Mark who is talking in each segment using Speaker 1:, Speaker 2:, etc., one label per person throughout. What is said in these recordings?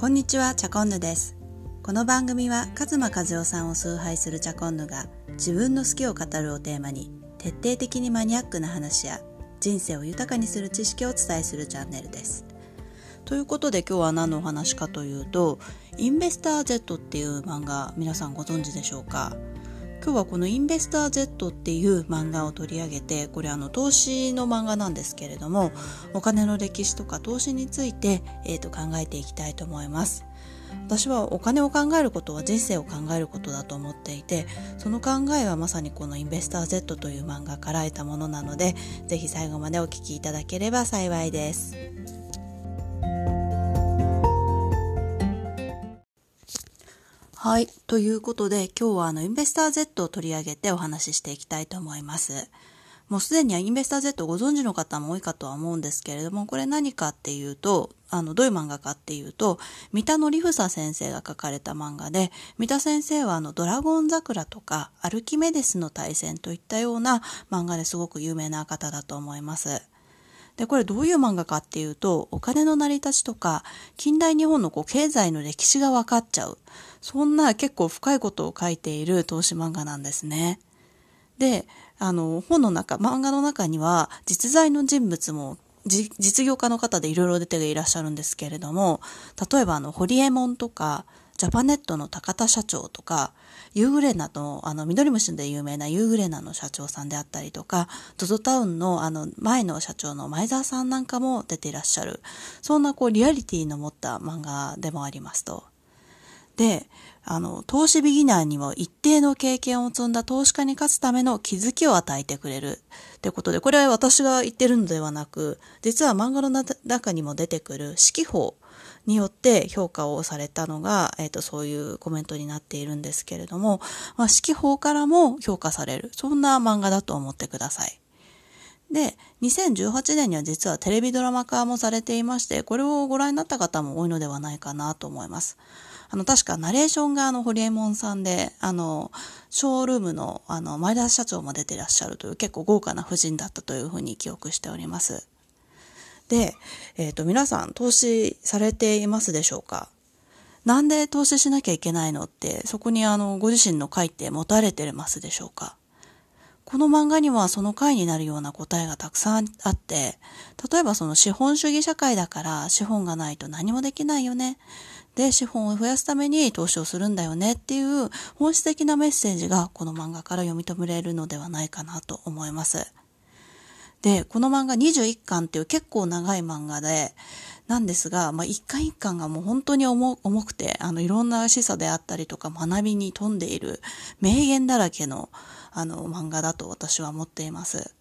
Speaker 1: こんにちは、チャコンヌです。この番組は、カズマ和代さんを崇拝するチャコンヌが、自分の好きを語るをテーマに、徹底的にマニアックな話や、人生を豊かにする知識をお伝えするチャンネルです。ということで今日は何のお話かというと、インベスター Z っていう漫画、皆さんご存知でしょうか？今日はこのインベスター Z っていう漫画を取り上げて、これあの投資の漫画なんですけれども、お金の歴史とか投資について、えー、と考えていきたいと思います。私はお金を考えることは人生を考えることだと思っていて、その考えはまさにこのインベスター Z という漫画から得たものなので、ぜひ最後までお聞きいただければ幸いです。はい。ということで、今日はあの、インベスター Z を取り上げてお話ししていきたいと思います。もうすでにインベスター Z をご存知の方も多いかとは思うんですけれども、これ何かっていうと、あの、どういう漫画かっていうと、三田則房先生が書かれた漫画で、三田先生はあの、ドラゴン桜とか、アルキメデスの対戦といったような漫画ですごく有名な方だと思います。で、これどういう漫画かっていうと、お金の成り立ちとか、近代日本のこう経済の歴史が分かっちゃう。そんな結構深いことを書いている投資漫画なんですね。で、あの、本の中、漫画の中には、実在の人物も、実業家の方でいろいろ出ていらっしゃるんですけれども、例えばあの、ホリエモンとか、ジャパネットの高田社長とか、ユーグレナの、あの、緑虫で有名なユーグレナの社長さんであったりとか、ゾゾタウンの、あの、前の社長の前澤さんなんかも出ていらっしゃる。そんな、こう、リアリティの持った漫画でもありますと。で、あの、投資ビギナーにも一定の経験を積んだ投資家に勝つための気づきを与えてくれる。ってことで、これは私が言ってるのではなく、実は漫画の中にも出てくる指揮法によって評価をされたのが、えっ、ー、と、そういうコメントになっているんですけれども、まあ、指揮法からも評価される。そんな漫画だと思ってください。で、2018年には実はテレビドラマ化もされていまして、これをご覧になった方も多いのではないかなと思います。あの、確かナレーションがあの、ホリエモンさんで、あの、ショールームのあの、前田社長も出てらっしゃるという結構豪華な夫人だったというふうに記憶しております。で、えっ、ー、と、皆さん投資されていますでしょうか？なんで投資しなきゃいけないのって、そこにあの、ご自身の回って持たれてますでしょうか？この漫画にはその回になるような答えがたくさんあって、例えばその資本主義社会だから資本がないと何もできないよね。で、資本を増やすために投資をするんだよねっていう本質的なメッセージがこの漫画から読み止めれるのではないかなと思います。で、この漫画21巻っていう結構長い漫画で、なんですが、まあ、一巻一巻がもう本当に重重くて、あの、いろんな示唆であったりとか学びに富んでいる名言だらけの、あの、漫画だと私は思っています。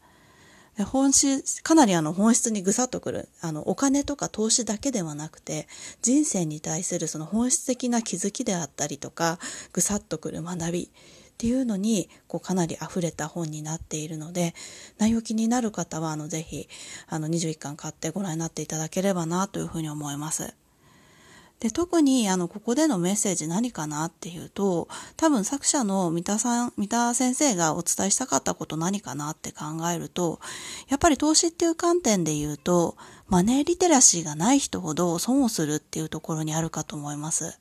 Speaker 1: 本質、かなりあの本質にぐさっとくる。あの、お金とか投資だけではなくて、人生に対するその本質的な気づきであったりとか、ぐさっとくる学びっていうのに、こうかなり溢れた本になっているので、内容気になる方は、あの、ぜひ、あの、21巻買ってご覧になっていただければな、というふうに思います。で、特に、あの、ここでのメッセージ何かなっていうと、多分作者の三田さん、三田先生がお伝えしたかったこと何かなって考えると、やっぱり投資っていう観点で言うと、マネーリテラシーがない人ほど損をするっていうところにあるかと思います。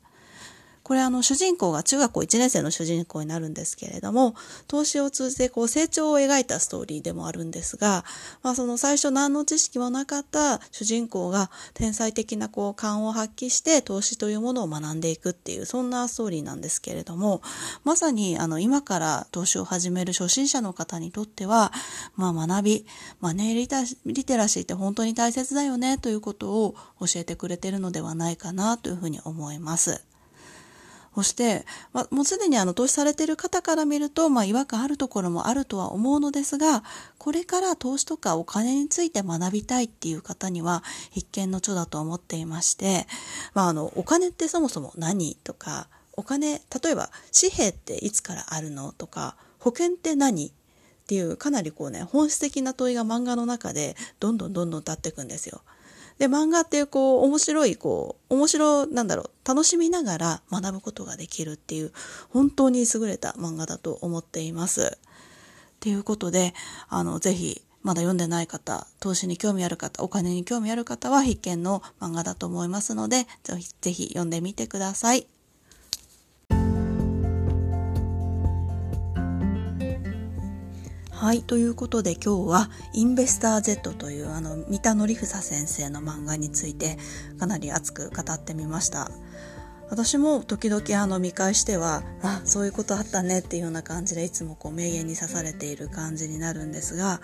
Speaker 1: これあの主人公が中学校1年生の主人公になるんですけれども、投資を通じてこう成長を描いたストーリーでもあるんですが、まあその最初何の知識もなかった主人公が天才的なこう勘を発揮して投資というものを学んでいくっていうそんなストーリーなんですけれども、まさにあの今から投資を始める初心者の方にとっては、まあ学び、マネーリタリテラシーって本当に大切だよねということを教えてくれてるのではないかなというふうに思います。そして、まあ、もうすでにあの投資されている方から見ると、まあ、違和感あるところもあるとは思うのですが、これから投資とかお金について学びたいっていう方には必見の著だと思っていまして、まあ、あの、お金ってそもそも何とか、お金、例えば紙幣っていつからあるのとか、保険って何っていうかなりこうね、本質的な問いが漫画の中でどんどんどんどん立っていくんですよ。で、漫画っていうこう、面白い、こう、面白、なんだろう、楽しみながら学ぶことができるっていう、本当に優れた漫画だと思っています。っていうことで、あの、ぜひ、まだ読んでない方、投資に興味ある方、お金に興味ある方は必見の漫画だと思いますので、ぜひぜひ読んでみてください。はい。ということで今日はインベスター Z というあの三田紀房先生の漫画についてかなり熱く語ってみました。私も時々あの見返しては、あ、そういうことあったねっていうような感じでいつもこう名言に刺されている感じになるんですが、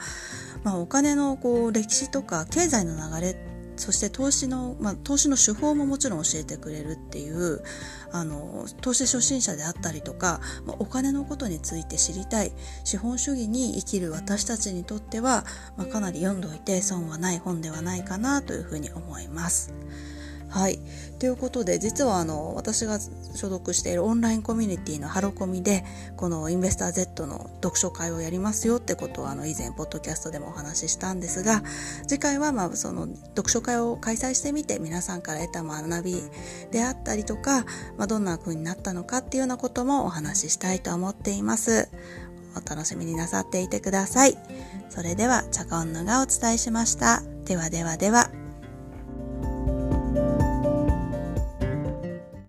Speaker 1: まあお金のこう歴史とか経済の流れそして投資の、まあ、投資の手法ももちろん教えてくれるっていうあの投資初心者であったりとか、まあ、お金のことについて知りたい資本主義に生きる私たちにとっては、まあ、かなり読んどいて損はない本ではないかなというふうに思います。はい。ということで、実はあの、私が所属しているオンラインコミュニティのハロコミで、このインベスター Z の読書会をやりますよってことをあの、以前、ポッドキャストでもお話ししたんですが、次回はまあ、その、読書会を開催してみて、皆さんから得た学びであったりとか、まあ、どんな風になったのかっていうようなこともお話ししたいと思っています。お楽しみになさっていてください。それでは、チャカンヌがお伝えしました。ではではでは。